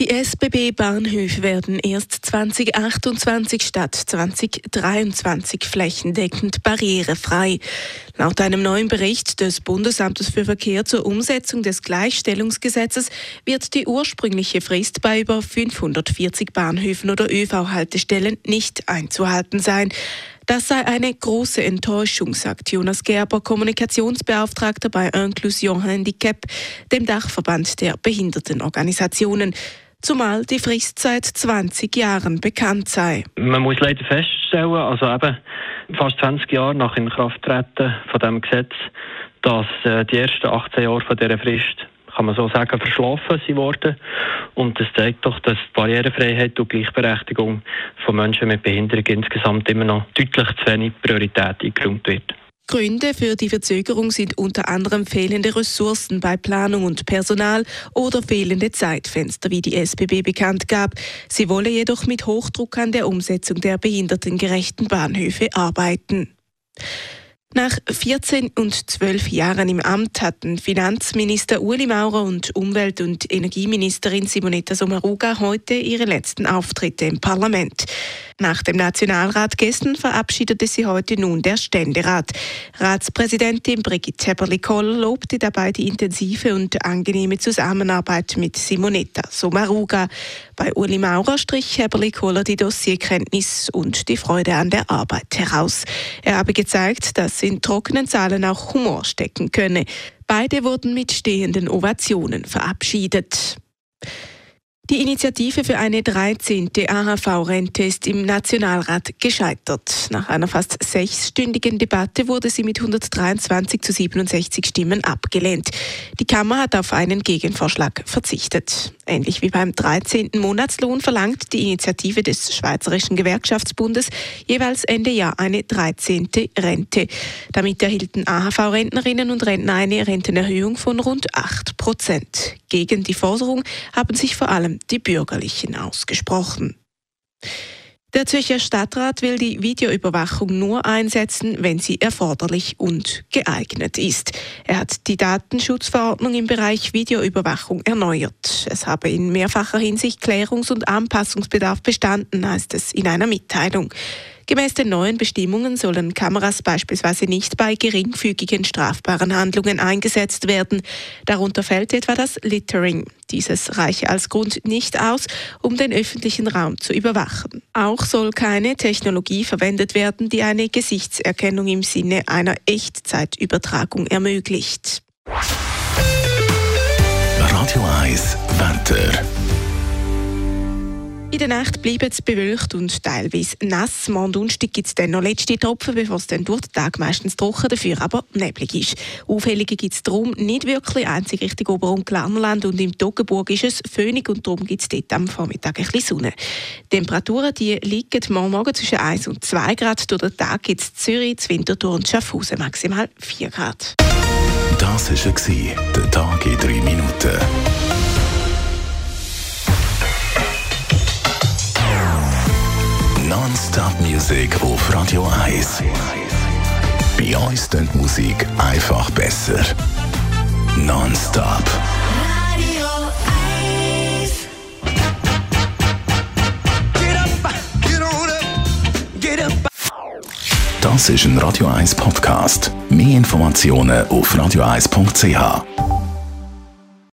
Die SBB-Bahnhöfe werden erst 2028 statt 2023 flächendeckend barrierefrei. Laut einem neuen Bericht des Bundesamtes für Verkehr zur Umsetzung des Gleichstellungsgesetzes wird die ursprüngliche Frist bei über 540 Bahnhöfen oder ÖV-Haltestellen nicht einzuhalten sein. Das sei eine große Enttäuschung, sagt Jonas Gerber, Kommunikationsbeauftragter bei Inclusion Handicap, dem Dachverband der Behindertenorganisationen zumal die Frist seit 20 Jahren bekannt sei. Man muss leider feststellen, also eben fast 20 Jahre nach Inkrafttreten von dem Gesetz, dass äh, die ersten 18 Jahre von dieser Frist kann man so sagen, verschlafen sind worden. Und das zeigt doch, dass die Barrierefreiheit und Gleichberechtigung von Menschen mit Behinderung insgesamt immer noch deutlich zu wenig Priorität eingeräumt wird. Gründe für die Verzögerung sind unter anderem fehlende Ressourcen bei Planung und Personal oder fehlende Zeitfenster, wie die SBB bekannt gab. Sie wolle jedoch mit Hochdruck an der Umsetzung der behindertengerechten Bahnhöfe arbeiten. Nach 14 und 12 Jahren im Amt hatten Finanzminister Uli Maurer und Umwelt- und Energieministerin Simonetta Sommaruga heute ihre letzten Auftritte im Parlament. Nach dem Nationalrat gestern verabschiedete sie heute nun der Ständerat. Ratspräsidentin Brigitte Heberli-Koller lobte dabei die intensive und angenehme Zusammenarbeit mit Simonetta Sommaruga. Bei Uli Maurer strich Heberli-Koller die Dossierkenntnis und die Freude an der Arbeit heraus. Er habe gezeigt, dass in trockenen Zahlen auch Humor stecken könne. Beide wurden mit stehenden Ovationen verabschiedet. Die Initiative für eine 13. AHV-Rente ist im Nationalrat gescheitert. Nach einer fast sechsstündigen Debatte wurde sie mit 123 zu 67 Stimmen abgelehnt. Die Kammer hat auf einen Gegenvorschlag verzichtet. Ähnlich wie beim 13. Monatslohn verlangt die Initiative des Schweizerischen Gewerkschaftsbundes jeweils Ende Jahr eine 13. Rente. Damit erhielten AHV-Rentnerinnen und Rentner eine Rentenerhöhung von rund 8 Prozent. Gegen die Forderung haben sich vor allem die Bürgerlichen ausgesprochen. Der Zürcher Stadtrat will die Videoüberwachung nur einsetzen, wenn sie erforderlich und geeignet ist. Er hat die Datenschutzverordnung im Bereich Videoüberwachung erneuert. Es habe in mehrfacher Hinsicht Klärungs- und Anpassungsbedarf bestanden, heißt es in einer Mitteilung. Gemäß den neuen Bestimmungen sollen Kameras beispielsweise nicht bei geringfügigen strafbaren Handlungen eingesetzt werden. Darunter fällt etwa das Littering. Dieses reiche als Grund nicht aus, um den öffentlichen Raum zu überwachen. Auch soll keine Technologie verwendet werden, die eine Gesichtserkennung im Sinne einer Echtzeitübertragung ermöglicht. Radio 1 Wetter. In der Nacht bleibt es bewölkt und teilweise nass. Morgen Donnerstag gibt es dann noch letzte Tropfen, bevor es dann durch den Tag meistens trocken, dafür aber neblig ist. Aufhellungen gibt es darum nicht wirklich, einzig Richtung Ober- und Glarnerland und im Toggenburg ist es föhnig und darum gibt es dort am Vormittag ein bisschen Sonne. Die Temperaturen die liegen morgen Morgen zwischen 1 und 2 Grad. Durch den Tag gibt es Zürich, Winterthur und Schaffhausen maximal 4 Grad. Das war der Tag in 3 Minuten. Non-Stop Music auf Radio 1. Bei uns klingt Musik einfach besser. Non-Stop. Radio 1. Get up, get on up, get up. Das ist ein Radio 1 Podcast. Mehr Informationen auf radio1.ch.